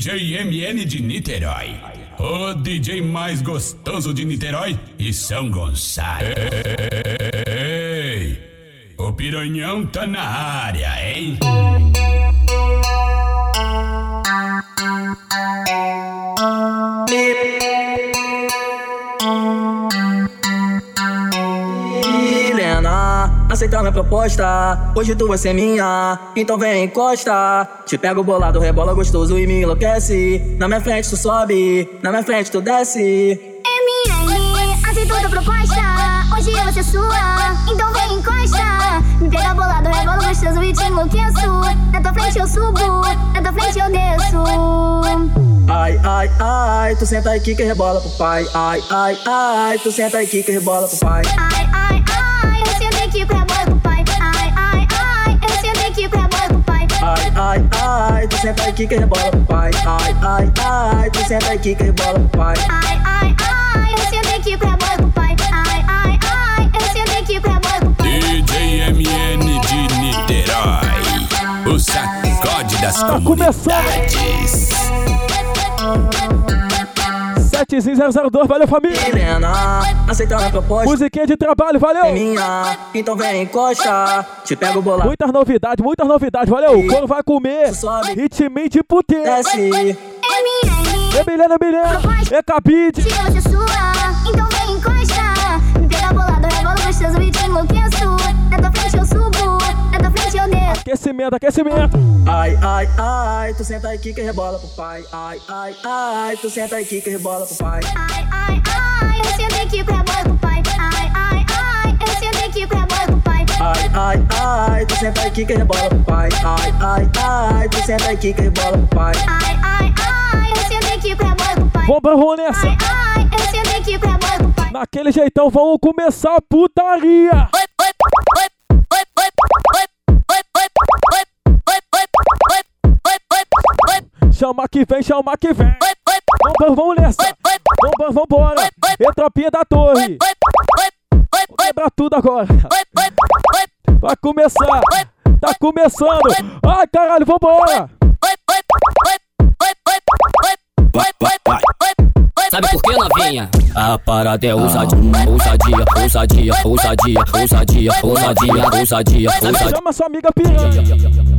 DJ MN de Niterói. O DJ mais gostoso de Niterói e São Gonçalo. Ei, o piranhão tá na área, hein? Helena, aceita minha proposta. Hoje tu vai ser minha, então vem encosta. Te pego bolado, rebola gostoso e me enlouquece. Na minha frente tu sobe, na minha frente tu desce. MN, aceitou tua proposta. Hoje eu vou ser sua, então vem encosta. Me pega bolado, rebola gostoso e te enlouqueço. Na tua frente eu subo, na tua frente eu desço. Ai, ai, ai, tu senta aqui que rebola pro pai. Ai, ai, ai, tu senta aqui que rebola pro pai. Ai, ai, ai, Ai, ai, tu senta aqui que rebola pro pai. Ai, ai, ai, tu senta aqui que rebola pro pai. Ai, ai, ai, eu sentei aqui rebola pro pai. Ai, ai, ai, eu sentei aqui rebola pro pai. DJ MN de Niterói. O sacode das Tá começando. Comunidades. 7002, valeu família. Helena, aceita minha proposta. Musiquinha de trabalho, É valeu. minha, então vem encosta. Te pego bolado, Muitas novidades, muitas novidades, valeu. O couro vai comer. Sobe. De puteiro. desce. MN, É Milena, Milena. É cabide. se eu sua, Aquecimento, aquecimento. Ai, ai, ai, tu senta aqui que rebola pro pai. Ai, ai, ai, tu senta aqui que rebola pro pai. Ai, ai, ai, eu sentei aqui com rebola pro pai. Ai, ai, ai, eu sentei aqui com rebola pro pai. Ai, ai, ai, tu senta aqui que rebola pro pai. Ai, ai, ai, tu senta aqui que rebola pro pai. Ai, ai, ai, eu sentei aqui com rebola pro pai. Vamos, nessa. Ai, ai, eu sentei aqui com rebola pro pai. Naquele jeitão, vamos começar a putaria. Chama que vem, chama que vem. Vamos, vamos, nessa. Vamos, vamos, vambora. E tropinha da torre. Vou tudo agora. Vai começar. Tá começando. Ai, caralho, vambora. Sabe por que novinha? A parada é ousadia, ousadia, ousadia, ousadia, ousadia, ousadia, ousadia, ousadia. Chama sua amiga piranha.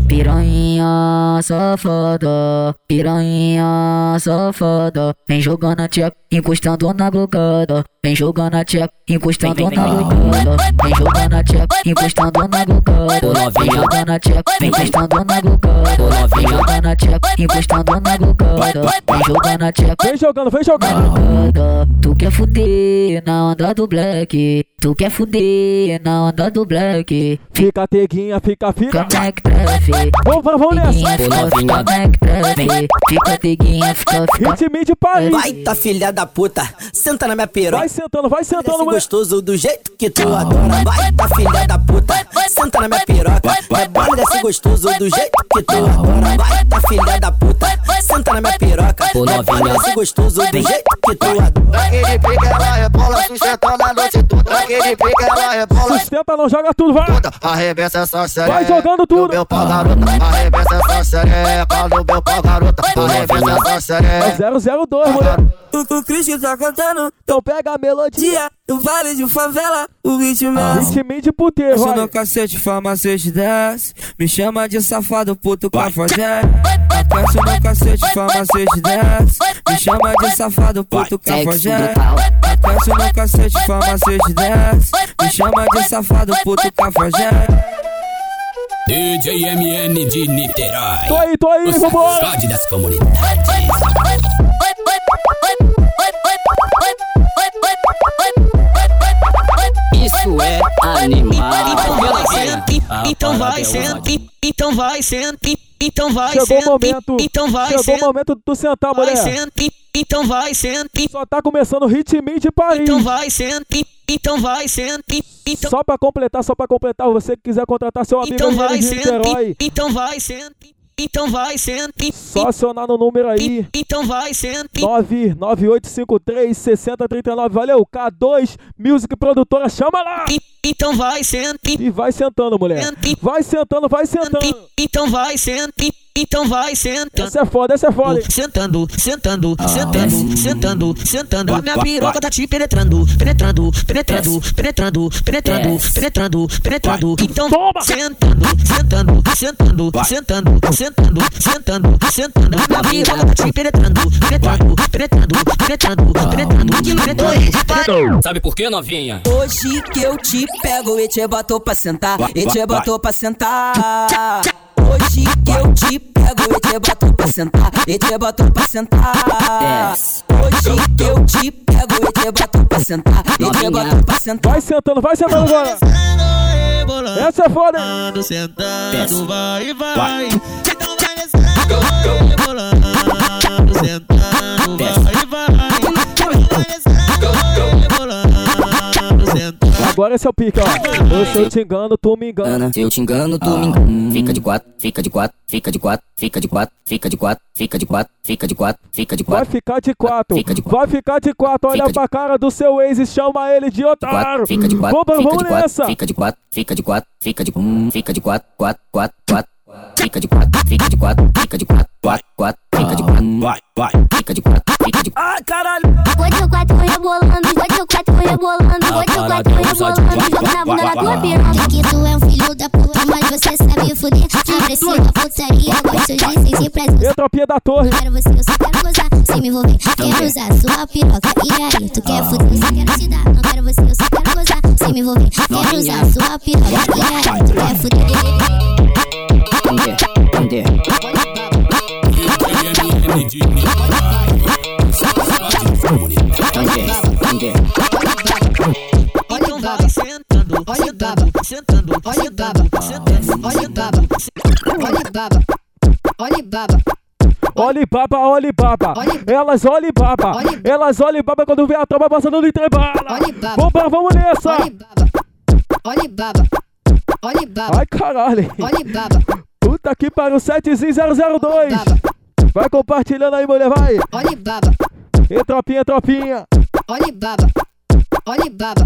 Piranha safada, piranha safada. Vem jogando a tcheca, encostando na glocada. Vem jogando a tcheca, encostando na glocada. Vem jogando a tcheca, encostando na glocada. Vem jogando a tcheca, encostando na glocada. Vem jogando a tcheca, encostando na glocada. Vem jogando a tcheca. Vem jogando, vem jogando. Tu quer fuder na onda do black. Tu quer fuder na onda do black. Fica teguinha, fica, fica. Mac Tref. Vamos, vamos, vamos nessa. fica, novinha. fica teguinha, fica, fica. Ritminho de Paris. Vai, tá filha da puta, senta na minha piroca. Vai sentando, vai sentando, mulher. gostoso do jeito que tu adora. Vai, tá filha da puta, senta na minha piroca. Rebola desce gostoso do jeito que tu adora. Vai, tá filha da puta, senta na minha piroca. Rebola novinha. desce gostoso do jeito que tu adora. Naquele pique ela rebola, sustentando a noite toda. Naquele pique ela rebola Sustenta, não joga tudo, vai. toda. Arrebenta essa xereca. Vai jogando tudo. Do meu pau, garota. Arrebenta essa xereca. Do meu pau, garota. Arrebenta essa xereca. 002, mulher. O, o Chris que tá cantando Então pega a melodia. dia no vale de favela, o ritmo é assim. Ritminho de puteiro, Sou no cacete, farmacete desce Me chama de safado, puto cafajé Apeço no cacete, farmacete desce Me chama de safado, puto cafajé. Apeço no cacete, farmacete desce Me chama de safado, puto cafajé DJ MN de Niterói. Tô aí, tô aí, O vambora. das comunidades. Então vai, senta, então vai, Chegou o senta, momento. então vai, Chegou o senta, momento de tu sentar, vai, mulher. senta, então vai, senta, Só tá começando o ritminho de Paris. então vai, senta, então vai, senta, então, Só pra completar, só pra completar, você que quiser contratar seu amigo então vai, de Niterói, então vai, senta, então vai, senta, só acionar no número aí. então vai, senta, 998536039. Valeu, K2 Music Produtora, chama lá! então vai, senta, E vai sentando, mulher. Vai sentando, vai sentando. então vai, senta, então vai sentando. Essa é foda, essa é foda. Sentando, sentando, sentando, sentando, sentando. A minha piroca tá te penetrando, penetrando, penetrando, penetrando, penetrando, penetrando, penetrando. Então sentando, sentando, sentando, sentando, sentando, sentando, sentando. A minha piroca tá te penetrando, penetrando, penetrando, penetrando, penetrando, penetrando. Sabe por que, novinha? Hoje que eu te pego e te botou pra sentar, e te botou pra sentar. Hoje que eu te pego e te boto pra sentar, e te boto pra sentar. Hoje que eu te pego e te boto pra sentar, e te boto pra sentar. Vai sentando, vai sentando agora. Essa é foda. hein? Sentando, vai, vai. Agora esse é o pique, ó. Se eu te engano, tu me engana. Ana, se eu te engano, tu me engana. Fica de quatro, fica de quatro, fica de quatro, fica de quatro, fica de quatro, fica de quatro, fica de quatro, fica de Vai quatro. ficar de quatro. Fica de quatro. Vai ficar de quatro. Olha pra cara do seu ex e chama ele de otário. quatro, fica de quatro, Vamos, fica vamos de quatro, nessa. fica de quatro, fica de quatro, fica de um, fica de quatro, quatro, quatro, quatro. Fica de quatro, fica de quatro, fica de quatro, quatro, quatro, fica de quatro, vai, vai, fica de quatro, fica de Ai, caralho. Bota o quatro rebolando, bota o quatro rebolando, bota o quatro rebolando, joga na bunda da tua piroca. Que tu é um filho da puta, mas você sabe fuder. Apreciou a putaria, gosto de sentir prazer. E a tropinha da torre. Quero você, eu só quero gozar, sem me envolver. Quero usar sua piroca. E aí, tu quer fuder, só quero te dar. Não quero você, eu só quero gozar, sem me envolver. Quero usar sua piroca. E aí, tu quer fuder prender, prender. Prender, prender. Olha o Baba sentando, olha o dado sentando, olha o sentando, olha o dado, olha o dado, olha o dado. Olhe baba, olha baba. Elas olha baba. Elas olha baba quando vê a tropa passando no intervalo. Vamos, vamos nessa. olha baba. olha baba. Olhe baba. Ai caralho. Olhe baba. Puta que pariu, 7002. baba, Vai compartilhando aí, mulher, vai. olha baba, E tropinha, tropinha. olha baba, olha baba,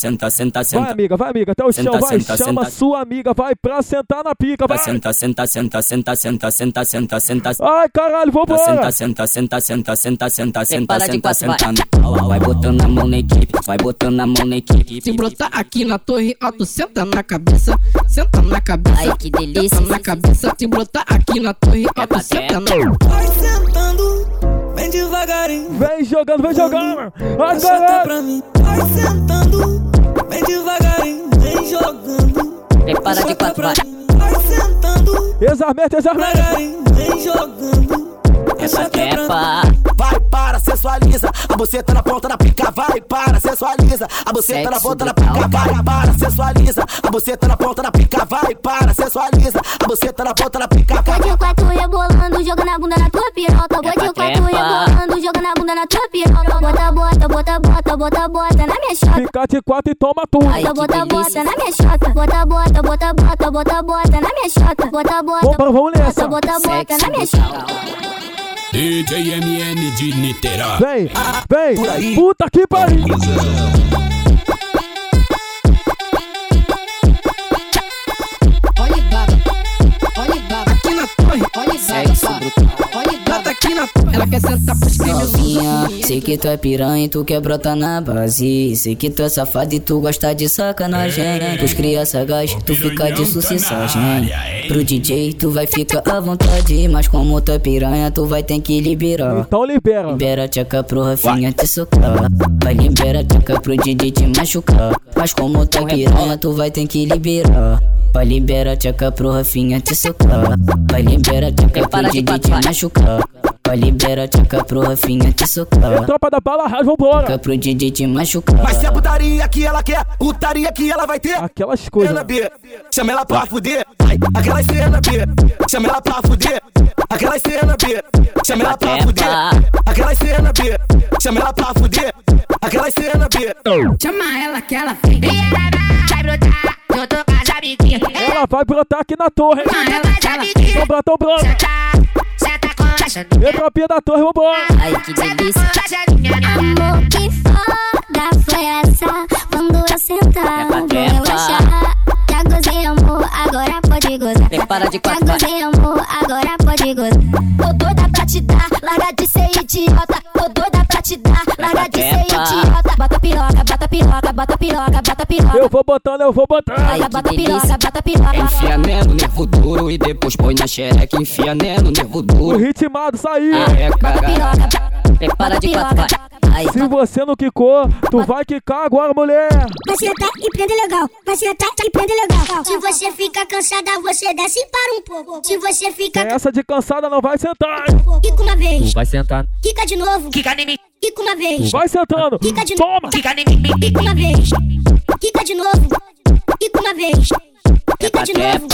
senta, senta, Vai, senta. amiga, vai, amiga, até o Senta, chão, vai, senta, chama senta. sua amiga, vai pra sentar na pica, vai. Senta, senta, senta, senta, senta, senta, senta, senta. Ai, caralho, vambora. Senta, senta, senta, senta, senta, senta, senta, senta, vai. senta. Vai botando a mão na equipe, vai botando a mão na equipe. Se brotar aqui na torre alto, senta na cabeça, senta na cabeça. Ai, que delícia. Senta na cabeça, se brotar aqui na torre alto, senta na Vai sentando, vem devagarinho. Vem jogando, vem jogando. Vai, Senta galera. pra mim. Vai sentando, vem devagarinho, vem jogando. Prepara de Senta quatro, pra vai. sentando, Exarmete, exarmete. devagarinho, vem jogando. Essa trepa. Vai, para, sensualiza. A buceta na ponta da pica, vai, para, sensualiza. A buceta na ponta da pica, vai, para, sensualiza. A buceta na ponta da pica, vai, para, sensualiza. A buceta na ponta da pica, vai. Bote o quatro rebolando, joga na bunda na tua piroca. Bote o quatro rebolando, joga na bunda na tua piroca. Bota, bota, bota, bota, bota, bota na minha chota. Fica de quatro e toma tudo. Ai, Bota, bota, bota na minha chota. Bota, bota, bota, bota, bota, bota na minha chota. Bota, bota, bota, bota, bota na minha Sexo chota. DJMN de Niterói. Vem, vem. Puta que pariu. olha baba, olha baba, aqui na torre. olha baba, olha Brota baba, aqui na torre. Ela quer sentar pros criminosos. Novinha, sei que tu é piranha e tu quer brotar na base. Sei que tu é safado e tu gosta de sacanagem. Pros cria sagaz, tu fica de sucessagem. Pro DJ, tu vai ficar à vontade. Mas como tu é piranha, tu vai ter que liberar. Então libera. Libera a tchaca pro Rafinha te socar. Vai liberar a tchaca pro DJ te machucar. Mas como tu é piranha, tu vai ter que liberar. Vai liberar a tchaca pro Rafinha te socar. Vai liberar a tchaca pro DJ te machucar. Ó, libera a tchaca pro Rafinha te socar. Tropa da bala, raiva, vambora. Tchaca pro DJ te machucar. Mas se é putaria que ela quer, putaria que ela vai ter. Aquelas coisas. Cena B, chama ela pra fuder. Ai, Aquela cena B, chama ela pra fuder. Aquela cena B, chama ela pra fuder. Aquela cena B, chama ela pra fuder. Aquela cena B. Chama ela que ela vem. Vai brotar, eu tô com amiguinhas. Ela vai brotar aqui na torre. Chama ela ela vem. Tô brotão branco. Senta com a E tropinha da torre, vambora. Ai, que delícia. Amor, que foda foi essa? Quando eu sentar, vou relaxar. Já gozei, amor, agora pode gozar. Prepara de Já quatro, vai. gozei, amor, agora pode gozar. Tô doida pra te dar, larga de ser idiota. Tô doida pra te dar, larga de ser idiota. Bota piroca, bota piroca, bota piroca, bota piroca. Eu vou botando, eu vou botando. Ai, Bota piroca, bota piroca. Enfia nela no nervo duro e depois põe na xereca. Enfia nela no nervo O duro. ritmado saiu. É, Bota cara. piroca, Prepara de quatro, vai. Se você não quicou, tu vai quicar agora, mulher. Vai sentar e prender legal. Vai sentar e prender legal. Se você fica cansada, você desce e para um pouco. Se você fica Essa de cansada não vai sentar. Quica uma vez, Vai sentar. quica de novo. Quica em mim. Quica uma vez. Vai sentando. Quica de novo. Toma. Quica em mim. Quica uma vez. Quica de novo. Quica uma vez. Quica de novo.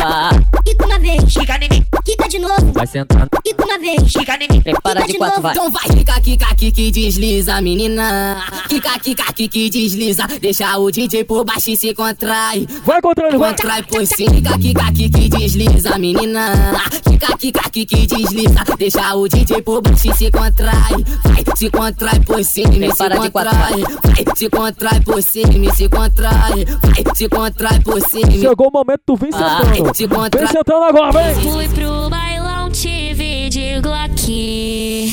Quica uma vez. Quica em mim. Quica de novo. Vai sentando. Quica uma vez. Quica em mim. Prepara de quatro, vai. Então vai, kika, kika, kiki, desliza, menina. Kika, kika, kiki, desliza. Deixa o DJ por baixo e se contrai. Vai controle, vai. Contrai por cima. Kika, kika, kiki, desliza, menina. Kika, kika, kiki, desliza. Deixa o DJ por baixo e se contrai. Vai, se contrai por cima e se Prepara de quatro, contrai. Vai, se contrai por cima e se contrai. Vai, se contrai por cima. Chegou o momento, tu vem Vai, sentando. se Vem contrai. sentando agora, vem. Fui pro bailão, tive de Glock.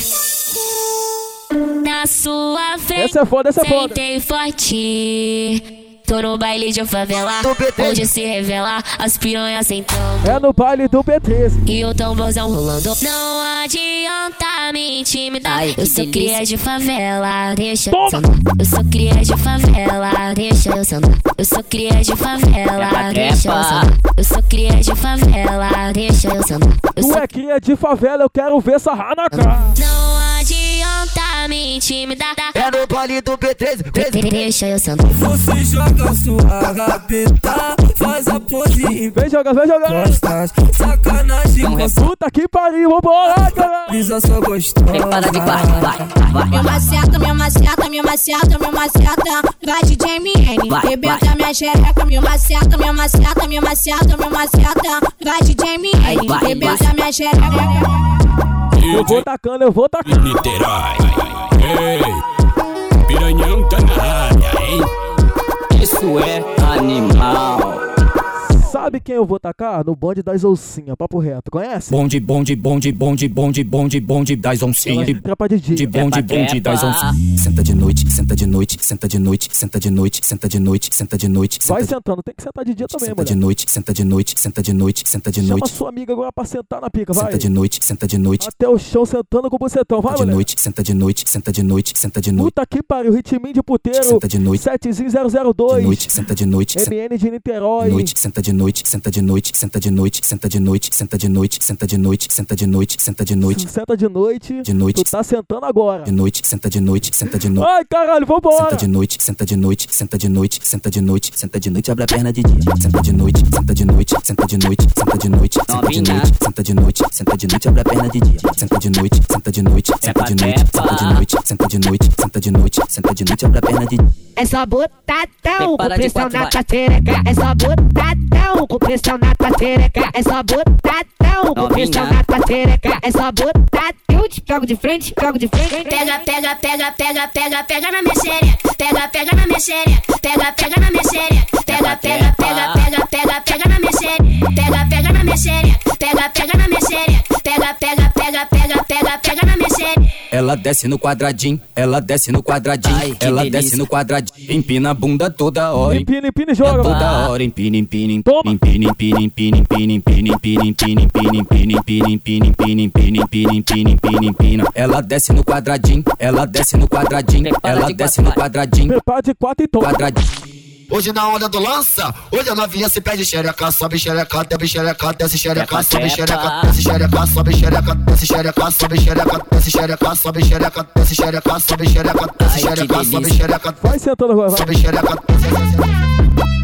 Na sua frente, Essa é foda, essa é foda. sentei forte. Tô no baile de favela, onde se revela as piranhas sentando. É no baile do B13. E o tamborzão rolando. Não adianta me intimidar. Ai, eu sou delícia. cria de favela, deixa Toma. eu sambar. Eu sou cria de favela, deixa eu sambar. Eu sou cria de favela, Trepa, deixa eu sambar. Eu sou cria de favela, deixa eu sambar. Eu Tu sou é cria de favela, eu quero ver sarrar na cara. Não adianta me intimidar. É no baile do B13. Deixa eu sambar. Você joga sua rabeta, faz a pose Vem jogar, vem jogar. gostas. Sacanagem sua Puta que pariu, vambora, cara. brisa só gostosa. Prepara de quatro, vai. Vai. Me maceta, me maceta, me maceta, me maceta. Vai DJ MN, Vai, rebenta minha xereca. Me maceta, me maceta, me maceta, me maceta. Vai DJ Vai, MN, vai, rebenta minha xereca. Eu vou tacando, eu vou tacando. Niterói. Ei, piranhão tá na área, Sabe quem eu vou tacar? No bonde das oncinhas, papo reto. Conhece? Bonde, bonde, bonde, bonde, bonde, bonde, bonde das oncinhas. Ela Tropa de dia. De bonde, bonde das oncinhas. Senta de noite, senta de noite, senta de noite, senta de noite, senta de noite, senta de noite. Vai senta- sentando, tem que sentar de dia também, Senta de noite, senta de noite, senta de noite, senta de Chama noite. sua amiga agora pra sentar na pica, vai. Senta de noite, senta de noite. Até o chão sentando com o bucetão, vai, Senta de noite, senta de noite, senta de noite, senta de noite. Puta que pariu, ritminho de puteiro. Senta de noite. 7002. De noite, senta de noite, senta MN de Niterói. de noite, senta de noite, senta de noite, senta de noite, senta de noite, senta de noite, senta de noite, senta de noite, senta de noite, Senta de noite. De noite. Tu tá sentando agora. de noite, senta de noite, senta de noite. Ai, caralho, vambora. Senta de noite, senta de noite, senta de noite, senta de noite, senta de noite, abre a perna de dia. Senta de noite, senta de noite, senta de noite, senta de noite, senta de noite, senta de noite, senta de noite, abre a perna de dia. Senta de noite, senta de noite, senta de noite, senta de noite, senta de noite, senta de noite, senta de noite, abre a perna de dia. É só botadão pressão na xereca. É só botadão com pressão na tua xereca. É só botadão com Novinha. pressão na tua xereca. É só botadão. Eu te jogo de frente, jogo de frente. Pega, pega, pega, pega, pega, pega na minha xereca. Pega, pega na minha xereca. Pega, pega na minha xereca. Pega, pega, pega, pega, pega, pega na minha xereca. Pega, pega na minha xereca. Pega, pega na minha xereca. Pega, pega, pega, pega, pega, pega na minha xereca. Ela desce no quadradinho, ela desce no quadradinho, Ai, ela delícia. desce no quadradinho, empina a bunda toda hora. Empina, empina e joga, Toda mano. hora empina, empina, Toma. Empina, empina, empina, empina. Ela desce no quadradinho, ela desce no quadradinho, ela de desce no quadradinho, Prepara de quatro e toma. quadradinho. Hoje na onda do lança, hoje a novinha se pede xereca, sobe xereca, desce xereca, desce xereca, sobe xereca, desce xereca, sobe xereca, desce xereca, sobe xereca, desce xereca, sobe xereca, desce xereca, sobe xereca, desce xereca, sobe xereca. Vai sentando agora, vai. Sobe xereca.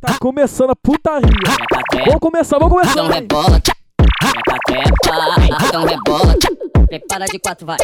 Tá começando a putaria. Vamos começar, vamos começar. Então rebola. Trepa, trepa. Então rebola. Prepara de quatro, vai.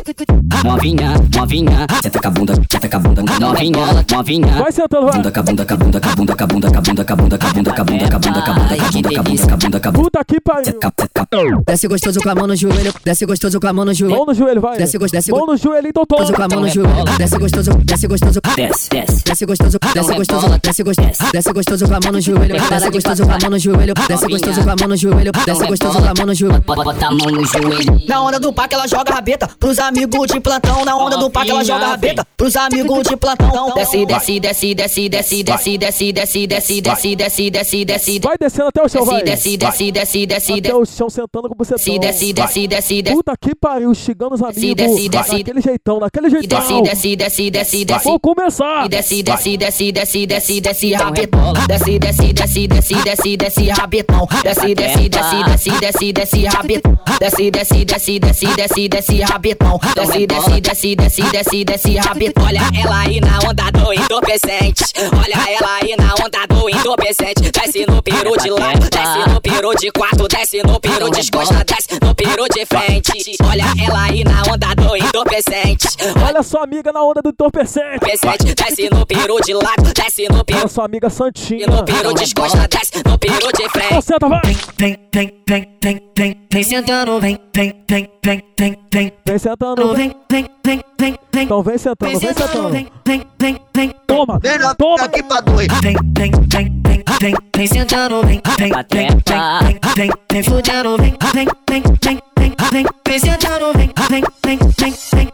Novinha, novinha. Senta com a bunda, senta com a bunda. Novinha, novinha. Vai sentando, vai. Bunda, cabunda, cabunda, cabunda, cabunda, cabunda, cabunda, cabunda, cabunda, cabunda, cabunda, cabunda, cabunda, cabunda, cabunda. Puta que pariu. Desce gostoso com a mão no joelho, desce gostoso com a mão no joelho. Mão no joelho, vai. Desce gostoso, desce Mão no joelho, então toma. gostoso com a mão no joelho. Desce gostoso, desce gostoso. Desce, desce. Desce gostoso, desce gostoso, desce gostoso, desce gostoso com a mão no joelho, desce gostoso com a mão no joelho, desce gostoso com a mão no joelho, desce gostoso com a mão no joelho. Bota a mão no joelho. Na onda do parque ela joga rabeta pros amigos de plantão. Na onda do parque ela joga rabeta pros amigos de plantão. Desce, desce, desce, desce, desce, desce, desce, desce, desce, desce, desce, desce, desce. Vai descendo até o chão, vai. Desce, desce, desce, desce, Até o chão sentando com você. Desce, desce, desce, desce, desce. Puta que pariu, xingando os amigos. desce, desce. Daquele jeitão, daquele jeitão. Desce, desce, desce, desce, desce. Vou começar. E desce, desce, desce, desce, desce, desce, rabetão. Desce, desce, desce, desce, desce, desce, rabetão. Desce, desce, desce, desce, desce, desce, rabetão. Desce, desce, desce, desce, desce, desce, rabetão. Desce, desce, desce, desce, desce, desce, rabetão. Olha ela aí na onda do entorpecente. Olha ela aí na onda do entorpecente. Desce no peru de lado, desce no peru de quatro, desce no peru de costa, desce no peru de frente. Olha ela aí na onda do entorpecente. Olha sua amiga na onda do entorpecente. Desce no peru de lado, desce no peru. Olha sua amiga Santinha. No peru de costa, desce no peru de frente. Senta, vai. Vem, vem, vem, vem, vem, vem sentando, vem, vem, vem, vem, vem, vem. Vem sentando. Vem, vem, vem, vem, vem. Então vem sentando, vem sentando. Vem, vem, vem, vem. Toma, Vem toma. aqui pra dois. Vem, vem, vem, vem, vem, vem sentando, vem, vem, vem, vem, vem, vem, vem fudendo, vem, vem, vem, vem, vem, vem, vem sentando, vem, vem, vem, vem, vem.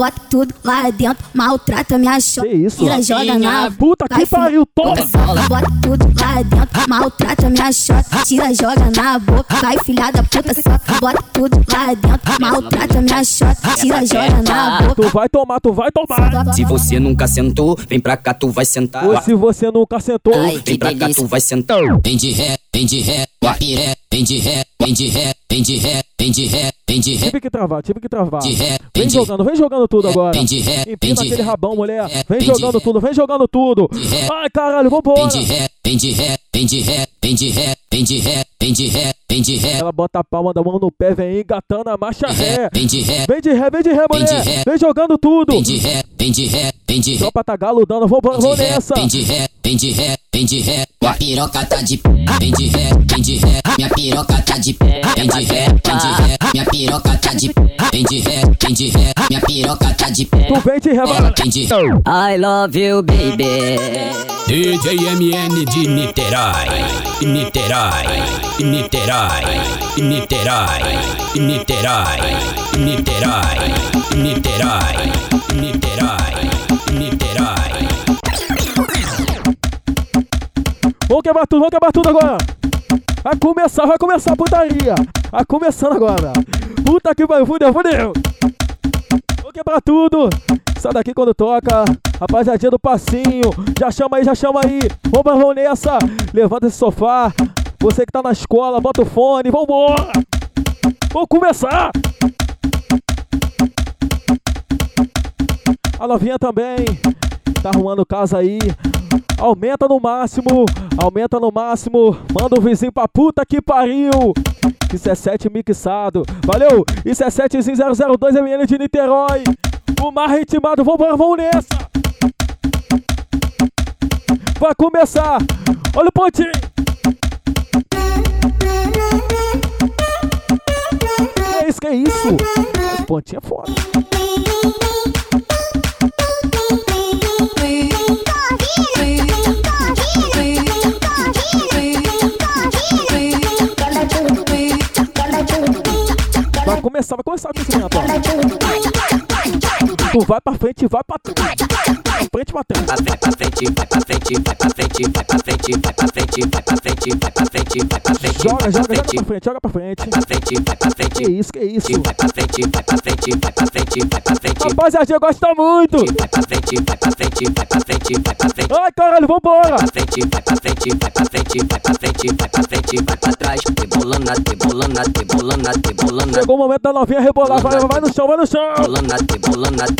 Bota tudo lá dentro, maltrata minha chota. Que isso? Tira, joga na Puta que pariu, toma. Bota, bota tudo lá dentro, maltrata minha chota. Tira, joga na boca, vai filha da puta soca. Bota tudo lá dentro, maltrata minha chota. Tira, joga na boca. Tu vai tomar, tu vai tomar. Se você nunca sentou, vem pra cá, tu vai sentar. Ou se você nunca sentou. Ai, vem pra cá, tu vai sentar. Vem de ré, vem de ré, guapiré, vem de ré, vem de ré, vem de ré, vem de ré, vem de ré. Tive que travar, tive que travar. De ré, Vem jogando, vem jogando tudo agora. Vem de ré, vem Empina aquele rabão, mulher. Vem jogando tudo, vem jogando tudo. Ai, caralho, vambora. Vem de ré, vem de ré, vem de ré, vem de ré, vem de ré, vem de ré, vem de ré. Ela bota a palma da mão no pé, vem engatando a marcha ré. Vem de ré, Vem de ré, vem de ré, Vem de mulher. Vem jogando tudo. vem de ré, vem de ré, vem de ré. Tropa tá galudando, vambora, vamos nessa. vem de ré, vem de ré, vem de ré, minha piroca tá de pé. Vem de ré, vem de ré, minha piroca tá de pé. Vem de ré, vem de ré, minha piroca tá de pé. Vem de ré, vem de ré, minha piroca tá de pé. Tu vem de ré, mano. I love you, baby. DJ MN de Niterói, Niterói, Niterói, Niterói, Niterói, Niterói, Niterói, Niterói. Vamos quebrar tudo, vamos quebrar tudo agora. Vai começar, vai começar a putaria. Vai começando agora. Puta que pariu, fudeu, fudeu. Vou quebrar tudo. Sai daqui quando toca. Rapaziadinha do passinho. Já chama aí, já chama aí. Vamos, vamos nessa. Levanta esse sofá. Você que tá na escola, bota o fone. Vambora. Vamos começar. A novinha também. Tá arrumando casa aí. Aumenta no máximo, aumenta no máximo. Manda o vizinho pra puta que pariu. Isso é 7 mixado. Valeu! Isso é 7002 ML de Niterói. O mar ritmado. Vamos, vamos nessa. Vai começar. Olha o pontinho. Que isso, que isso? Esse pontinho é foda. Vai começar, vai começar o aquecimento. Tu vai pra frente e vai pra trás. Pra frente pra trás. Vai pra frente, vai pra frente, vai pra frente, vai pra frente, vai pra frente, vai pra frente, vai pra frente, vai pra frente. Joga, joga, joga pra frente, joga pra frente. Vai pra frente, vai pra frente. Que isso, que isso. Vai pra frente, vai pra frente, vai pra frente, vai pra frente. Rapaziada, gosta muito. Vai pra frente, vai pra frente, vai pra frente, vai pra frente. Ai, caralho, vambora. Vai pra frente, vai pra frente, vai pra frente, vai pra frente, vai pra frente, vai pra trás. Rebolando, rebolando, rebolando, rebolando. Chegou o momento da novinha rebolar, vai, vai no chão, vai no chão. Rebolando, rebolando,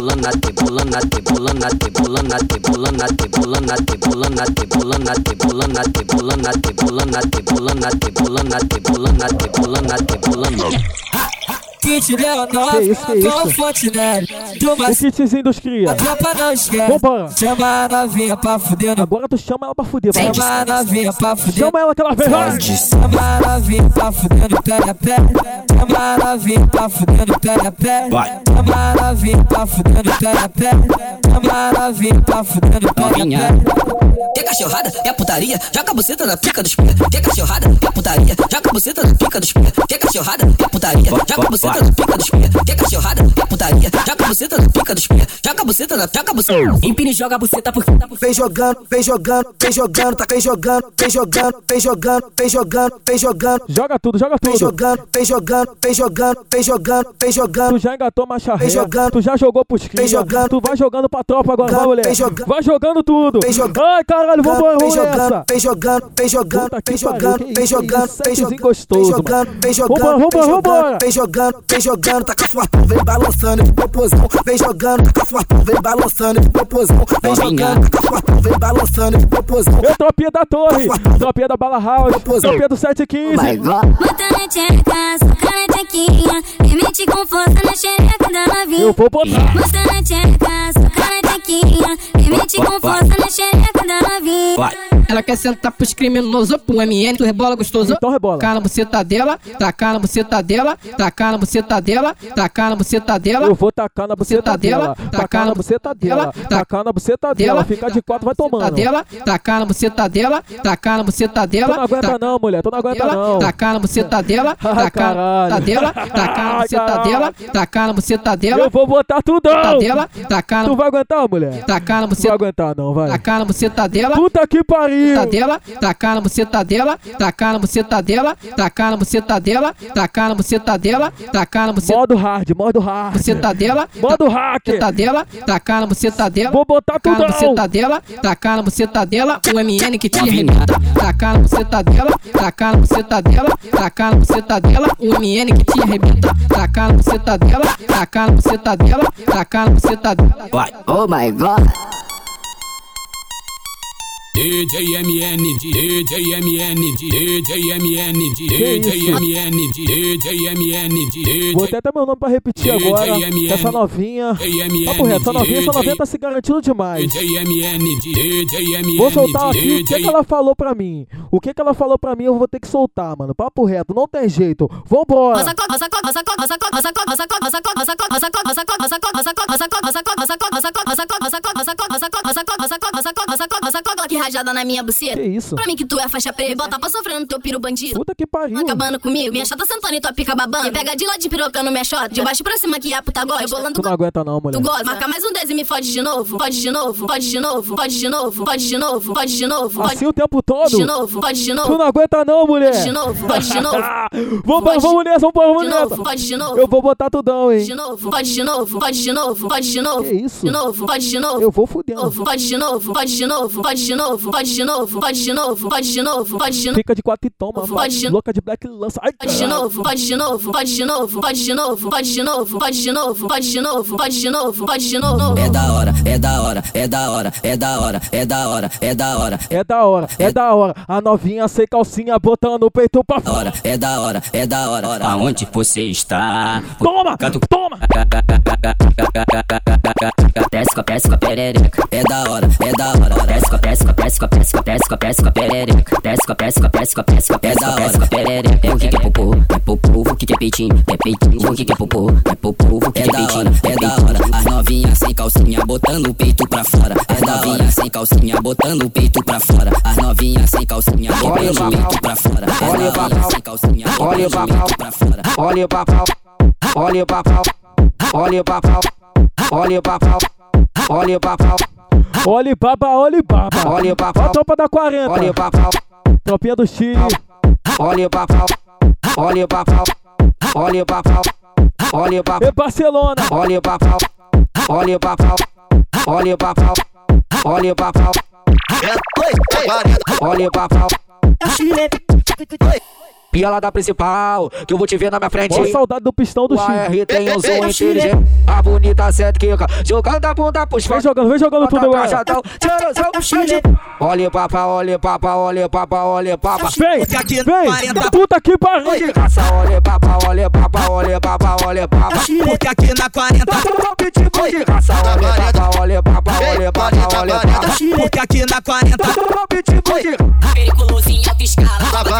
vai. Rebolando, rebolando, rebolando, rebolando, rebolando, rebolando, rebolando, rebolando, rebolando, rebolando, rebolando, rebolando, rebolando, rebolando, rebolando, rebolando, rebolando, rebolando. Kit Leonor, Que isso, que isso? com Fontenelle. Do O kitzinho dos cria. A tropa não esquece. Vambora. Chama a novinha pra fuder no Agora tu chama ela pra fuder. Chama a novinha pra fuder. Chama ela que ela vem. Chama a novinha pra fuder no pé a pé. Chama a novinha pra fuder no pé a pé. Vai. Chama a novinha pra fuder no pé a pé. Chama a novinha pra fuder no pé a pé. Quer cachorrada? Quer putaria? Joga a buceta na pica dos pia. Quer cachorrada? Quer putaria? Joga a buceta na pica dos pia. Quer cachorrada? Quer putaria? Joga a buceta na pica dos pia. Quer cachorrada? Quer putaria? Joga a buceta pica dos pia. Joga a buceta na joga a buceta. Empine e joga a buceta por Vem jogando, vem jogando, vem jogando, tá vem jogando, vem jogando, vem jogando, vem jogando, vem jogando. Joga tudo, joga Vem tudo. jogando, vem jogando, vem jogando, vem jogando, vem jogando. Tu já engatou marcha ré, Vem jogando. tu já jogou pros cria, Vem jogando. tu vai jogando pra tropa agora, vai mulher. Vem jogando. Vai jogando tudo. Vem jogando. Ai, caralho, vambora, Vem vamos jogando, nessa. vem jogando, vem jogando, Puta que vem jogando, que vem jogando, vem jogando, gostoso, vem jogando, vem Vambora, jogando, vambora, vem vambora. jogando, vem jogando, vem jogando, tá com a fortão, vem balançando de popozão, vem jogando, tá com a fortão, vem balançando de popozão, vem jogando, tá com a fortão, vem balançando de popozão. Eu tropia da torre, tropia da bala house, tropia do 715. Bota na tcheca, soca na tchequinha E mete com força na xereca da novinha. Eu vou botar. Bota na tcheca, soca na tchequinha E mete com força na xereca da novinha Ela quer sentar pros criminosos, pro MN, tu rebola gostoso. Então rebola. Tacar na buceta dela, tacar na buceta dela, tacar na buceta dela, tacar na buceta dela. Eu vou tacar na buceta dela, tacar na buceta dela, tacar na buceta dela, ficar de quatro vai tomando. dela, tacar na buceta dela, tacar na buceta Tu dela. não aguenta não, mulher, tu não aguenta dela, não. tacar na buceta dela, tacar na dela, tacar na buceta dela, tacar na buceta dela. Eu vou botar tudão. Tá dela, tacar Tu vai aguentar, mulher? Tacar na Tu vai buceta aguentar não, vai. tacar na buceta dela. Puta que pariu. Buceta dela, tacar na buceta dela, tacar na buceta dela, tacar na buceta dela, tacar na buceta dela, tacar na buceta Modo hard, modo hard. buceta dela, Modo hacker. buceta dela, tacar na buceta dela. Vou botar Tacar na tudão. buceta dela, tacar na buceta dela, o MN que te arrebenta. Tacar na buceta dela, tacar na buceta dela, tacar na buceta dela, o MN que te arrebenta. Tacar na buceta dela, tacar na buceta dela, tacar na buceta dela. Vai. Oh my God. DJ MN, DJ MN, DJ MN, DJ MN, DJ MN, DJ Vou até dar meu nome pra repetir agora. Essa novinha. Papo reto, essa novinha, essa novinha tá se garantindo demais. Vou soltar aqui o que ela falou pra mim. O que, que ela falou pra mim eu vou ter que soltar, mano. Papo reto, não tem jeito. Vambora. Que rajada na minha buceta. Que isso? Pra mim que tu é faixa preta. Bota pra sofrer no teu piro bandido. Puta que pariu. Acabando comigo. Minha chata sentando e tua pica babando. Me pega de lado de pirocando minha chota. De baixo pra cima que a puta gosta. Rebolando Tu não aguenta não, mulher. Tu gosta, marca mais um 10 e me fode de novo. Pode de novo, pode de novo, pode de novo, pode de novo, pode de novo, pode Assim o tempo todo? de novo, pode de Tu novo. não aguenta não, mulher. De novo, pode de novo. vamos, vamos nessa, vamos, vamos de nessa. novo, pode de novo. Eu vou botar tudão, hein. De novo, pode de novo, pode de novo, pode de novo. Que isso? De novo, pode de novo. Eu vou fudendo. Pode de novo, pode de novo, pode de novo, novo, pode de novo, pode de novo, pode de novo, pode de novo. Fica de quatro e toma, Pode de- louca de black lança. Ai, Pode de novo, pode de novo, pode de novo, pode de novo, pode de novo, pode de novo, pode de novo, pode de novo, pode de novo. É da hora, é da hora, é da hora, é da hora, é da hora, é da hora, É da hora, é da hora. A novinha sem calcinha botando o peito pra fora. hora, é da hora, é da hora. Aonde você está? Toma, toma. Desce com a desce com a perereca. É da hora, é da hora. Desce com a desce com a desce com a desce com a desce com a desce com a perereca. Desce com a desce com a desce com a desce com a desce com a desce com a perereca. É o que que é popô, é popô, o que que é peitinho, é peitinho. O que que é popô, é popô, o que que é peitinho, é da hora. As novinhas sem calcinha botando o peito pra fora. As novinhas sem calcinha botando o peito pra fora. As novinhas sem calcinha botando o peito pra fora. Olha o botando o peito pra fora. Olha o papau, olha o papau, olha o papau, olha o papau, olha o papau, Olha papa, olha papa. Olha papa. A tropa da 40. Olha papa. Tropinha do Chile. Olha papa. Olha papa. Olha papa. Olha papa. É Barcelona. Olha papa. Olha papa. Olha papa. Olha papa. Olha papa. Olha papa ela da principal, que eu vou te ver na minha frente. Ó saudade do pistão do O Chile. AR tem um som inteligente, a bonita sete quica, jogando a bunda pros Vem jogando, vem jogando tudo agora. Olha o papa, olha o papa, olha o papa, olha o papa. Vem, vem. Puta que pariu. Olha o papa, olha o papa, olha o papa, olha o papa. Porque aqui na 40 De caça, olha o papa, olha o papa, olha o papa, olha o papa. Porque aqui na 40 Periculoso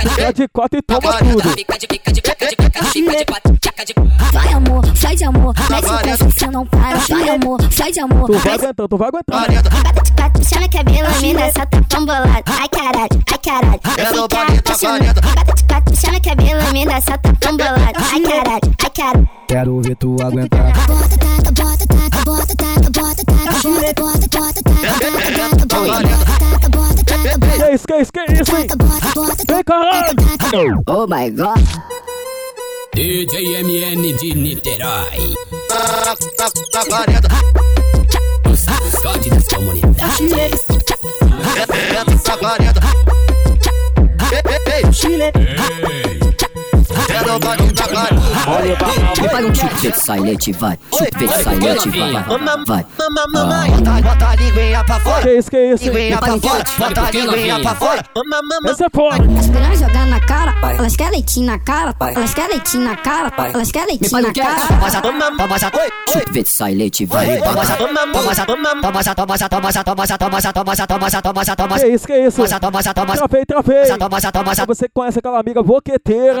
fica de cota e toma tudo. Vai amor, sai de amor, mas o pé, você não para. Vai amor, sai de amor. Tu vai aguentar, tu vai aguentar. Chama que é a bela mina só tá tombolada. Ai caralho, ai caralho. Fica apaixonada. É chama que é a bela mina só tá tombolada. Ai caralho, ai caralho. Quero ver tu tá aguentar. Bota, bota, bota, bota, bota, bota. इसके इसके इसके oh my God DJMN de Niterói. Esconde das comunidades. Chile. Me paga um chupete silente, vai. Chupete silente, vai. Vai. Bota a linguinha pra fora. Que isso, que isso? Linguinha pra fora. Bota a linguinha pra fora. Essa é porra. As piranhas jogando na cara, elas querem leitinho na cara, elas querem leitinho na cara, elas querem leitinho na cara. Chupete silente, vai. Que isso, que isso? Trapei, trapei. Você conhece aquela amiga boqueteira.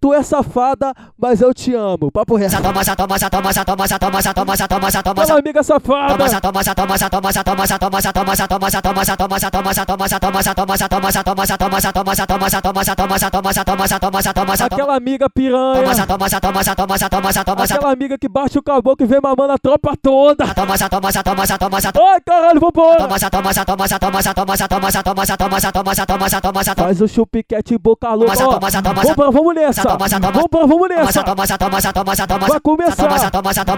Tu é safada, mas eu te amo. Papo reto. Fala, amiga safada. Aquela amiga piranha. Aquela amiga que bate o caboclo e vem mamando a tropa toda. Ai, caralho, vambora. Faz o chupiquete boca louca. Vamos nessa começar, vamos, vamos começar Vai começar,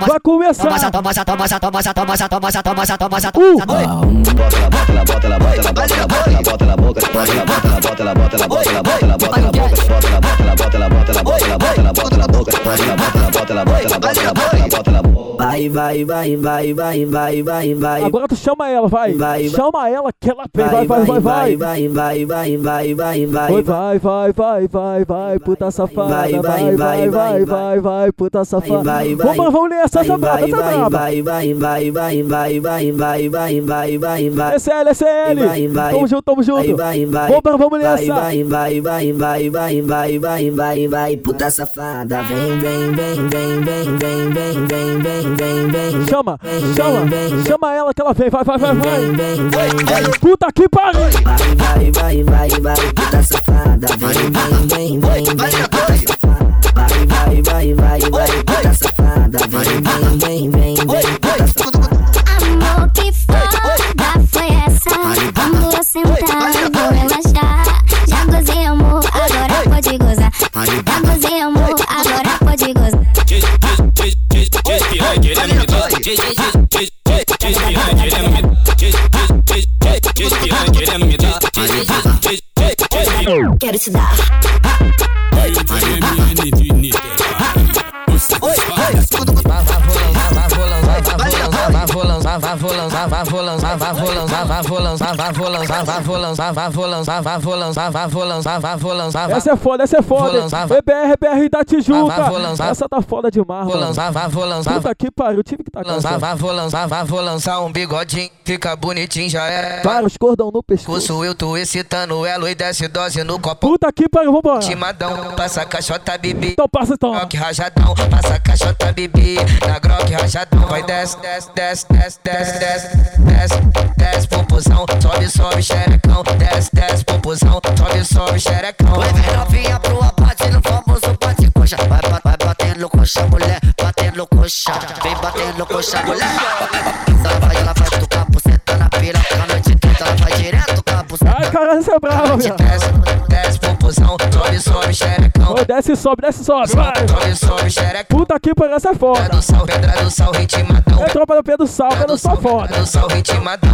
vai começar. Uma. Vai, vai, vai, vai, vai, vai, vai, vai. Agora tu chama ela, vai. Vai, vai. Chama ela que ela vem. Vai, vai, vai, vai. vai, vai, vai, vai, vai, vai, vai. Vai, vai, vai, vai, vai, vai, puta Vai, safada. vai, Vai, vai, vai, vai, vai, vai, puta safada. vai, vai. Vamos, vamos nessa, essa braba, vai, essa vai, braba. vai, vai, vai, vai, vai, vai, vai, vai, vai, vai, vai. SL, SL. Vai, vai. Tamo junto, tamo junto. Vai, vai, Vamos, vamos nessa. Vai, vai, vai, vai, vai, vai, vai, vai, vai, puta safada. Vem, Chama, chama, chama ela que ela vem, vai, vai, vai, vai. Puta que pariu! Vai, vai, vai, vai, puta safada. Vem, vem, vem, vem, vai, vai, vai, vai, vai, puta safada. Vem, vem, vem, vem, puta safada. Amor, que foda foi essa? Quando eu sentar. Quero te dar vá, vou lançar, vá, vou lançar, vá, vou lançar, vá, vou lançar, vá, vou lançar, vá, vou lançar, vá, vou lançar. Essa é foda, essa é foda. BBR, BR da Tijuca. Essa tá foda demais, Vou lançar, vá, vou lançar. Puta que pariu, tive que tá lançar, vá, vou lançar, vá, vou lançar um bigodinho, fica bonitinho, já é. Vários cordão no pescoço. Eu tô excitando ela e desce dose no copo. Puta que pariu, vambora. Timadão, passa caixota, bebê. Então passa então. Grock rajadão, passa caixota, bebê. Na grock rajadão, vai desce, desce, desce, desce, desce, desce, desce, desce popozão, sobe, sobe, xerecão, desce, desce, popozão, sobe, sobe, xerecão. Vai vir novinha pro abate no famoso bate coxa. Vai, vai, vai batendo coxa, mulher, batendo coxa. Vem batendo coxa, mulher. Ela vai, ela vai tocar buceta na piroca. A noite toda ela vai direto buceta. Ai, caralho, você é bravo, viado. Desce, desce, popozão, sobe, sobe, xerecão. Ô, Desce e sobe, desce e sobe. Vai. Sobe, sobe, xerecão. Puta que pariu, essa é foda. do sal, pedra do sal, ritmadão. É tropa do Pedro Sal, Pedro Sal foda. Pedra do sal, ritmadão.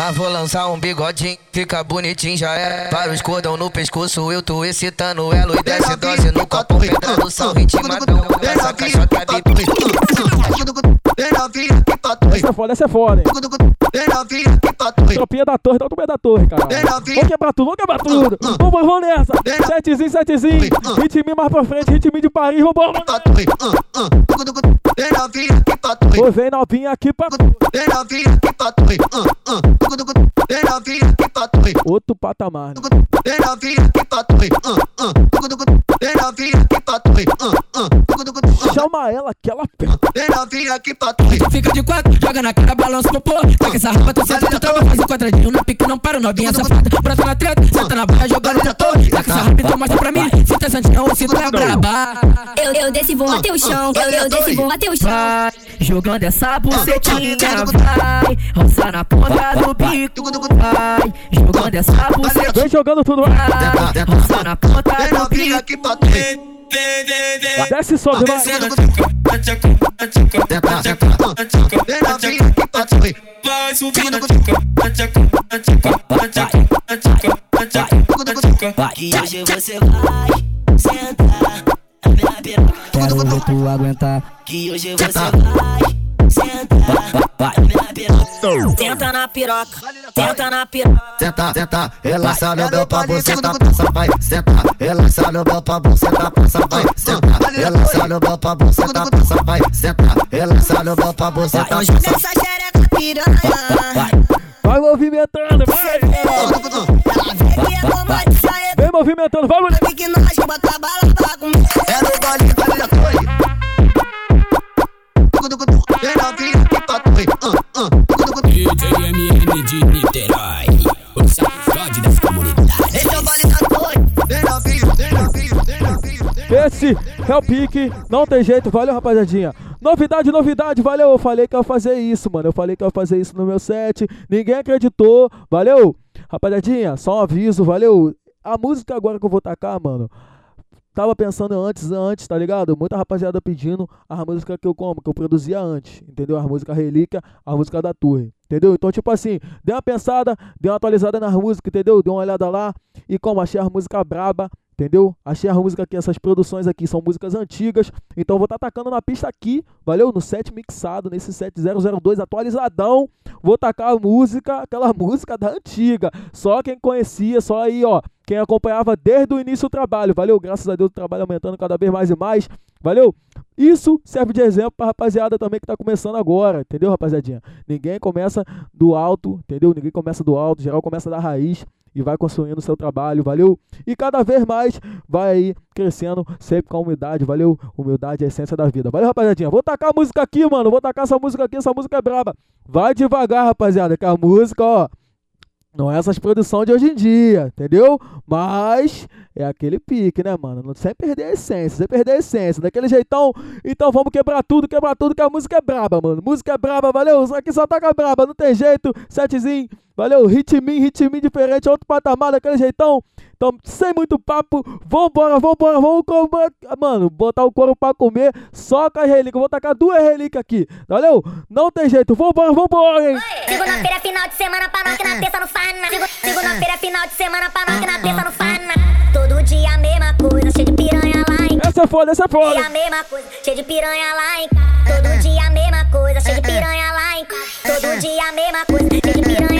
Vá, vou lançar um bigodinho, fica bonitinho, já é. Vários cordão no pescoço, eu tô excitando ela e desce dose no copo. Pedra do sal, ritmadão. Essa caixota. Essa é foda, essa é foda, hein. Tropinha da torre, tá no meio da torre, cara. Vamos quebrar tudo, vamos quebrar tudo. Vamos, vamos nessa. Setezinho, setezinho. Ritminho mais pra frente, ritminho de Paris, vamos. Ô, vem novinha aqui pra. Outro patamar. né? Chama ela que ela Fica de quatro, joga na cara, balança o popô. Pega essa rapa, tu senta, tu trava, faz um quadradinho. No pique não para, novinha safada. Brota na treta, senta na barra, jogando na torre. Taca essa rapa, então mostra pra mim. Se tá santinho ou se tu é braba. Eu, eu desci, vou bater o chão. Eu, eu desci, vou bater o chão. Vai, jogando essa bucetinha, vai, roça na ponta do bico, vai, jogando essa bucetinha, Vem jogando tudo, vai, roça na ponta do bico. Desce e sobe, vai. Vai subindo, Que hoje você vai sentar na minha piroca. Quero ver tu aguentar. Que hoje você vai Tenta na piroca, tenta na piroca. Senta, senta, relaxa meu pau, você tá passa, vai. Senta, relaxa meu pau, você tá passa, vai. Senta, relaxa meu pau, você tá passa, vai. Senta, relaxa meu pau, você tá passa. Essa xereca piranha. Vai movimentando, vai. Vem movimentando, vai, mulher. Esse é o pique, não tem jeito, valeu rapaziadinha. Novidade, novidade, valeu. Eu falei que ia fazer isso, mano. Eu falei que ia fazer isso no meu set. Ninguém acreditou, valeu. Rapaziadinha, só um aviso, valeu. A música agora que eu vou tacar, mano. Tava pensando antes, antes, tá ligado? Muita rapaziada pedindo a música que eu como, que eu produzia antes, entendeu? A música relíquia, a música da torre, entendeu? Então, tipo assim, dei uma pensada, dei uma atualizada nas músicas, entendeu? Dei uma olhada lá e como achei a música braba, entendeu? Achei a música aqui, essas produções aqui são músicas antigas, então vou estar tá tacando na pista aqui, valeu? No set mixado, nesse set 002 atualizadão, vou tacar a música, aquela música da antiga, só quem conhecia, só aí, ó, quem acompanhava desde o início do trabalho, valeu? Graças a Deus o trabalho aumentando cada vez mais e mais, valeu? Isso serve de exemplo pra rapaziada também que tá começando agora, entendeu, rapaziadinha? Ninguém começa do alto, entendeu? Ninguém começa do alto, geral começa da raiz e vai construindo seu trabalho, valeu? E cada vez mais vai aí crescendo sempre com humildade, valeu? Humildade é a essência da vida. Valeu, rapaziadinha? Vou tacar a música aqui, mano. Vou tacar essa música aqui, essa música é braba. Vai devagar, rapaziada, que a música, ó, não é essas produções de hoje em dia, entendeu? Mas é aquele pique, né, mano? Sem perder a essência, sem perder a essência. Daquele jeitão, então vamos quebrar tudo, quebrar tudo, que a música é braba, mano. Música é braba, valeu? Aqui só toca braba, não tem jeito. Setzinho, valeu? Ritminho, ritminho diferente, outro patamar, daquele jeitão. Então, sem muito papo, vambora, vambora, vamos comer. Mano, botar o couro pra comer só com as relíquias. Vou tacar duas relíquias aqui, valeu? Não tem jeito, vambora, vambora, hein? Segunda-feira é final de semana pra nós que na terça não faz nada. Segunda-feira é final de semana pra nós que na terça não faz nada. Todo dia a mesma coisa, cheio de piranha lá em casa. Essa é foda, essa é foda. Dia a mesma coisa, cheio de piranha lá em casa. Todo dia a mesma coisa, cheio de piranha lá em casa. Todo dia a mesma coisa, cheio de piranha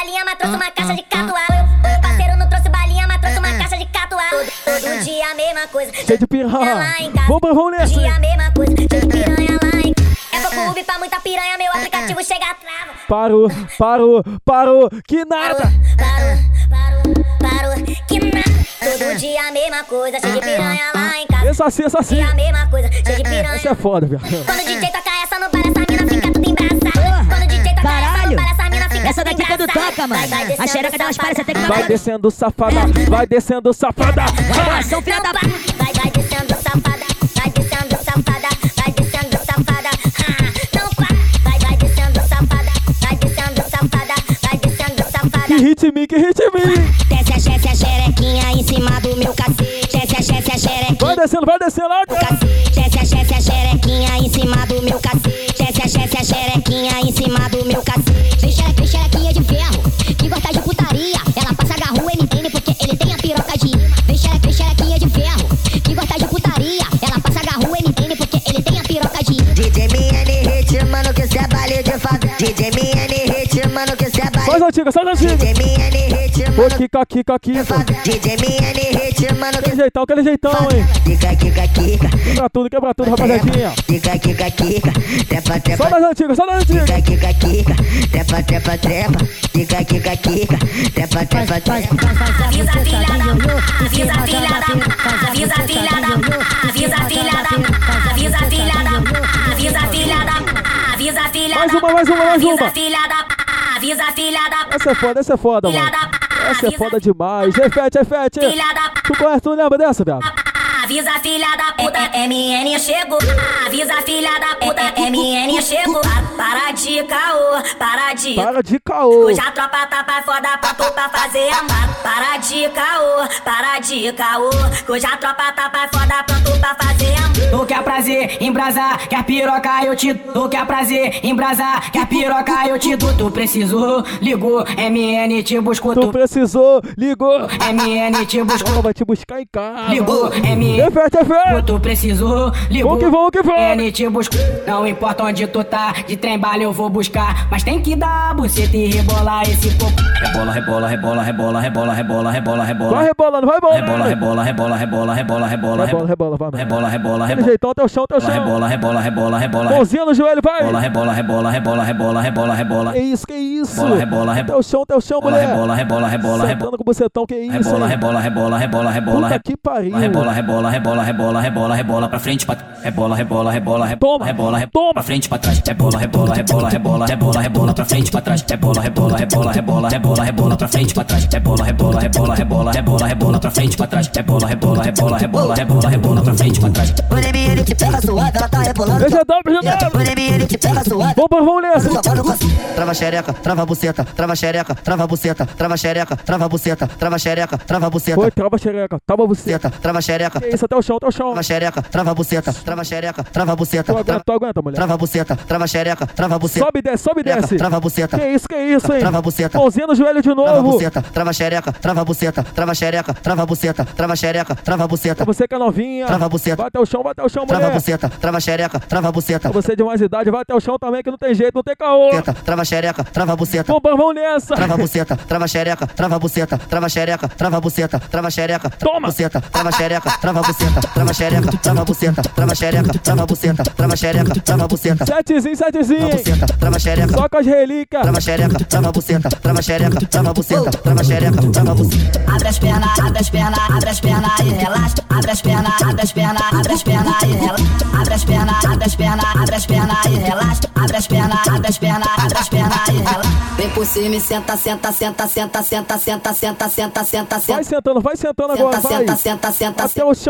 balinha, mas trouxe uma caixa de catuaba. Oi, o parceiro não trouxe balinha, mas trouxe uma caixa de catuaba. Todo, dia a mesma coisa, Cheio de piranha. lá em casa. Vamos, vamos nessa. Todo dia a mesma coisa, cheio de piranha lá em casa. É pouco Uber pra muita piranha, meu aplicativo chega atrava. Parou, parou, parou, que nada. Parou, que nada. Todo dia a mesma coisa, cheio de piranha lá em casa. Essa assim, essa assim. Dia a mesma coisa, cheio de piranha. Essa é foda, viado. Quando o DJ toca essa no bar, essa mina fica tudo embraçada. Quando o DJ toca essa no bar, essa mina fica Essa daqui quando toca, mano. A xereca delas você tem que Vai descendo safada, vai descendo safada. São filha da Vai, vai descendo safada, vai descendo safada, vai descendo safada. Não para. Vai, vai descendo safada, vai descendo safada, vai descendo safada. Que que ritminho. Desce a desce a xerequinha em cima do meu cacete. Desce a desce a xerequinha. Vai descendo, vai descendo. Desce a desce a xerequinha em cima do meu cacete. Desce a desce a xerequinha em cima do meu cacete. Vem xerequinha DJ MN que cê é baile Só as antigas, só as antigas. DJ MN ritmando Ô, Kika, Kika, Kika. DJ MN Aquele jeitão, aquele jeitão, hein? Kika, kika, kika. Quebra tudo, quebra tudo, rapaziadinha. Kika, kika, kika. Trepa, trepa. Só das antigas, só das antigas. Kika, kika, kika. Trepa, trepa, trepa. Kika, kika, kika. Trepa, trepa, trepa. Avisa a filha da avisa a filha da avisa a filha da avisa a filha da filha Mais uma, mais uma, mais uma. a filha da avisa filha da Essa é foda, essa é foda, mano. Essa é foda demais. Refete, refete. filha da Tu conhece, tu lembra dessa, viado? Avisa filha da puta, MN chegou. Avisa filha da puta, MN chegou. Pa- Para de caô, para de. Para de caô. Hoje a tropa tá pra foda pra tu pra fazer a mata. Para de caô, para de caô. Hoje a tropa tá pra foda pra tu pra fazer a mata. Tu quer prazer em brasar, quer piroca eu te Tu quer prazer em brasar, quer piroca eu te dou Tu precisou, ligou, MN te buscou Tu precisou, ligou. MN te buscou Ela vai te buscar em casa. Ligou, MN. Tu precisou, ligou Vamos que vamos, que vamos. MN te buscou Não importa onde tu tá, de trem bala eu vou buscar Mas tem que dar a buceta e rebolar esse pouco Rebola, rebola, rebola, rebola, rebola, rebola, rebola, rebola. Vai rebolando, vai rebolando. Rebola, rebola, rebola, rebola, rebola, rebola, Rebola, rebola, vai, rebola, rebola, rebola. jeitão, teu chão, teu chão. Rebola, rebola, rebola, rebola. Mãozinha no joelho, vai. Rebola, rebola, rebola, rebola, rebola, rebola, rebola. Que isso, que isso? Rebola, rebola, rebola. Teu chão, teu chão, Rebola, mulher. rebola, rebola, rebola, Sentando com o bucetão, que isso? Rebola, rebola, rebola, rebola, rebola. Puta que pariu. Rebola, rebola, rebola, rebola, rebola, rebola pra frente, pra rebola, rebola, rebola, rebola, rebola, rebola pra frente, pra trás. Rebola, rebola, rebola, rebola, rebola, rebola pra frente, pra trás. Rebola, rebola, rebola, rebola, rebola, rebola pra frente, pra trás. Rebola, rebola, rebola, rebola, rebola, rebola pra frente, pra trás. Rebola, rebola, rebola, rebola, rebola, rebola pra frente, pra trás. O MN te pega suave, ela tá rebolando. Deixa dar, deixa dar. O MN te pega suave. Vamos, vamos nessa. Trava xereca, trava buceta, trava xereca, trava buceta, trava xereca, trava buceta, trava xereca, trava buceta. Foi, trava xereca, tava buceta. Trava xereca. Isso, até o chão, até o chão. Trava xereca, trava buceta, trava xereca, trava buceta. Tu aguenta, tu aguenta, mulher. Trava buceta, trava xereca, trava buceta. Sobe e desce, sobe e desce. Trava buceta. Que isso, que isso, hein? Trava buceta. Mãozinha no joelho de Trava novo. buceta, trava xereca, trava buceta, trava xereca, trava buceta, trava xereca, trava buceta. Você que é novinha. Trava buceta. Vai até o chão, vai até o chão, Trava mulher. buceta, trava xereca, trava buceta. Você de mais idade, vai até o chão também, que não tem jeito, não tem caô. Trava xereca, trava buceta. Vamos, vamos nessa. Trava buceta, trava xereca, trava buceta, trava xereca, trava buceta, trava xereca, Toma! buceta, trava xereca, trava a buceta, trava a xereca, trava buceta, trava a xereca, trava a buceta, trava a xereca, trava a buceta. Setezinho, setezinho. Trava a buceta, trava a xereca. Só com as relíquias. Trava a xereca, trava a buceta, trava a xereca, trava a buceta, trava a xereca, trava a buceta. Abre as pernas, abre as pernas, abre as pernas e relaxa. Abre as pernas, abre as pernas, abre as pernas e relaxa. Abre as pernas, abre as pernas, abre as pernas e relaxa. Abre as pernas, abre as pernas, abre as pernas e relaxa. Vem por cima e senta, senta, senta, senta, senta, senta, senta, senta, senta, Vai senta. sentando, vai sentando agora, Senta, vai. senta, senta, senta, Até o chão,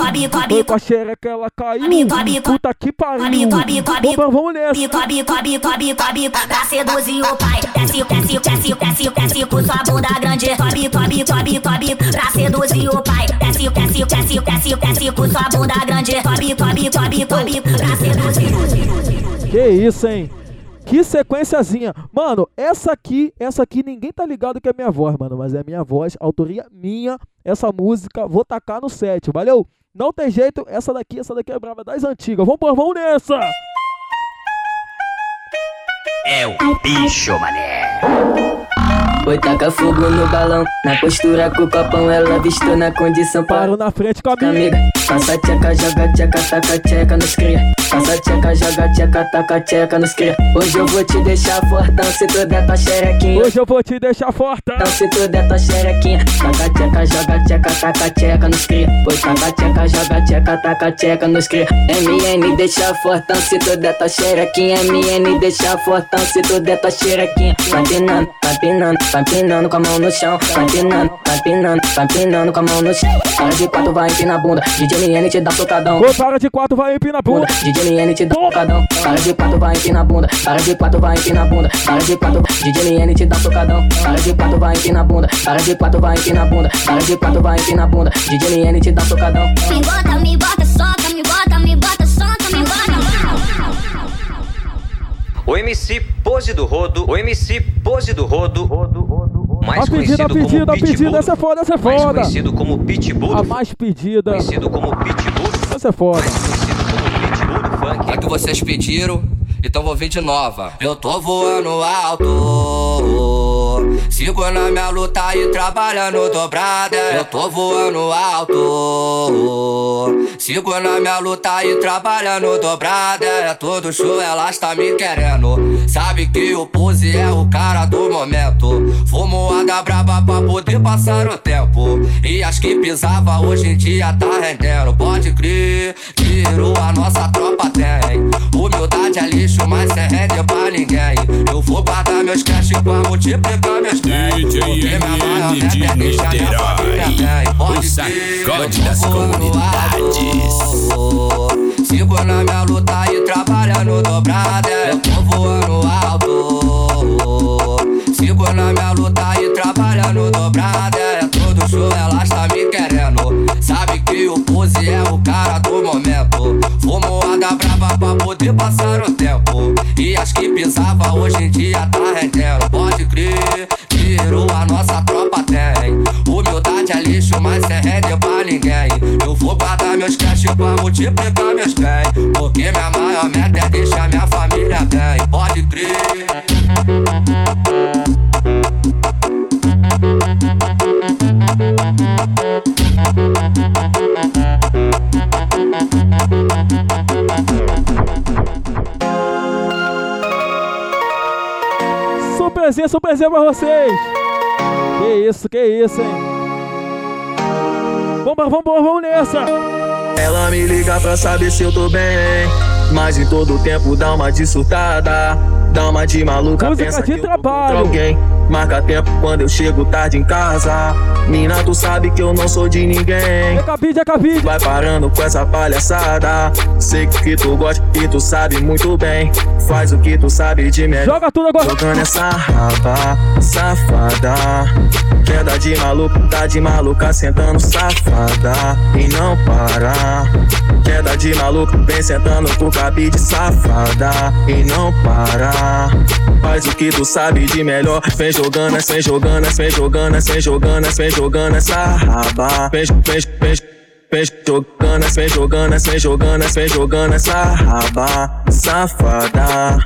Foi com a xereca, ela caiu. Puta que pariu. Sobe. Vamos, nessa. Pra seduzir o pai. Desce, desce, desce, desce, desce, com sua bunda grande. Sobe, sobe, sobe, sobe, pra seduzir o pai. Desce, desce, desce, desce, desce, com sua bunda grande. Sobe, sobe, sobe, sobe, pra seduzir. Que isso, hein? Que sequenciazinha. Mano, essa aqui, essa aqui ninguém tá ligado que é minha voz, mano. Mas é minha voz, autoria minha. Essa música, vou tacar no set, valeu? Não tem jeito, essa daqui, essa daqui é brava das antigas. Vamos, vamos nessa! É o bicho, mané. Oi, taca fogo no balão. Na postura com o copão, ela vistou na condição. Parou na frente com a amiga. Passa tcheca, joga tcheca, taca tcheca nos cria. Passa tcheca, joga tcheca, taca tcheca nos cria. Hoje eu vou te deixar fortão se tu der tua xerequinha. Hoje eu vou te deixar fortão. Então se tu der tua xerequinha. Taca tcheca, joga tcheca, taca tcheca nos cria. Oi, taca tcheca, joga tcheca, taca tcheca nos cria. MN deixa fortão se tu der tua xerequinha. MN deixa fortão se tu der tua xerequinha. Vai pinando, vai pinando, vai pinando com a mão no chão. Vai pinando, vai pinando, vai pinando com a mão no chão. Para de quatro, vai empina a bunda. DJ MN te dá socadão. Ô, para de quatro, vai empina a bunda. DJ MN te dá socadão. Para de quatro, vai empina a bunda. Para de quatro, vai empina a bunda. Para de quatro, DJ MN te dá socadão. Para de quatro, vai empina a bunda. Para de quatro, vai empina a bunda. Para de quatro, vai empina a bunda. DJ MN te dá socadão. Me bota, me bota, soca, me bota, me bota, soca, me bota. O MC Pose do Rodo, o MC Pose do Rodo, mais a pedida, a conhecido como pedida, a pedida, Pitbull, essa é foda, essa é mais foda. conhecido como Pitbull, A mais pedida. conhecido como Pitbull, Essa é foda. É que vocês pediram, então vou vir de nova. Eu tô voando alto. Sigo na minha luta e trabalhando dobrada. Eu tô voando alto. Sigo na minha luta e trabalhando dobrada. É todo show, ela está me querendo. Sabe que o pose é o cara do momento. Fumo a da braba pra poder passar o tempo. E as que pisava hoje em dia tá rendendo. Pode crer, virou a nossa tropa tem. Humildade é lixo, mas cê rende pra ninguém. Eu vou guardar meus cash pra multiplicar bens. DJ MN de Niterói, o sacode das comunidades. Sigo na minha luta e trabalhando dobrada. Eu tô voando alto. Sigo na minha luta e trabalhando dobrada. É todo show, ela está me querendo. Que o pose é o cara do momento. Fumo a da braba pra poder passar o tempo. E as que pisava hoje em dia tá rendendo. Pode crer, virou a nossa tropa tem. Humildade é lixo, mas cê rende pra ninguém. Eu vou guardar meus cash pra multiplicar meus bens. Porque minha maior meta é deixar minha família bem. Pode crer. Surpresinha, surpresinha pra vocês. Que isso, que isso, hein? Vamos, vamos, vamos nessa. Ela me liga pra saber se eu tô bem. Mas em todo tempo dá uma de surtada. Dá uma de maluca, Música pensa de que eu trabalho. contra alguém. Marca tempo quando eu chego tarde em casa. Mina, tu sabe que eu não sou de ninguém. É cabide, é cabide. Vai parando com essa palhaçada. Sei que tu gosta e tu sabe muito bem. Faz o que tu sabe de melhor. Joga tudo agora. Jogando essa raba, safada. Queda de maluco, tá de maluca, sentando safada. E não para. Queda de maluco, vem sentando com cabide safada. E não para. Faz o que tu sabe de melhor. Vem jogando, vem jogando, vem jogando, vem jogando, vem jogando essa raba. Vem, vem, vem. Vem jogando, vem jogando, vem jogando, vem jogando essa raba safada.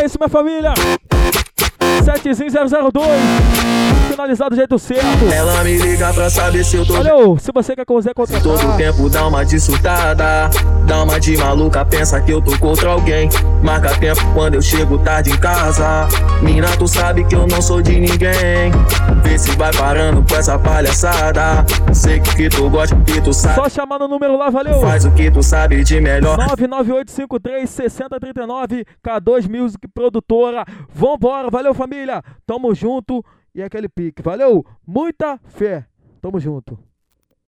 É isso, minha família. 70002. Finalizado do jeito certo. Ela me liga pra saber se eu tô Valeu, se você quer quiser contratar. Todo tempo dá uma de surtada, dá uma de maluca, pensa que eu tô contra alguém. Marca tempo quando eu chego tarde em casa. Mina, tu sabe que eu não sou de ninguém. Vê se vai parando com essa palhaçada. Sei que tu gosta e tu sabe. Só chamar no número lá, valeu. Faz o que tu sabe de melhor. 998536039 K2 Music Produtora. Vambora, valeu família. Tamo junto e aquele pique. Valeu, muita fé. Tamo junto.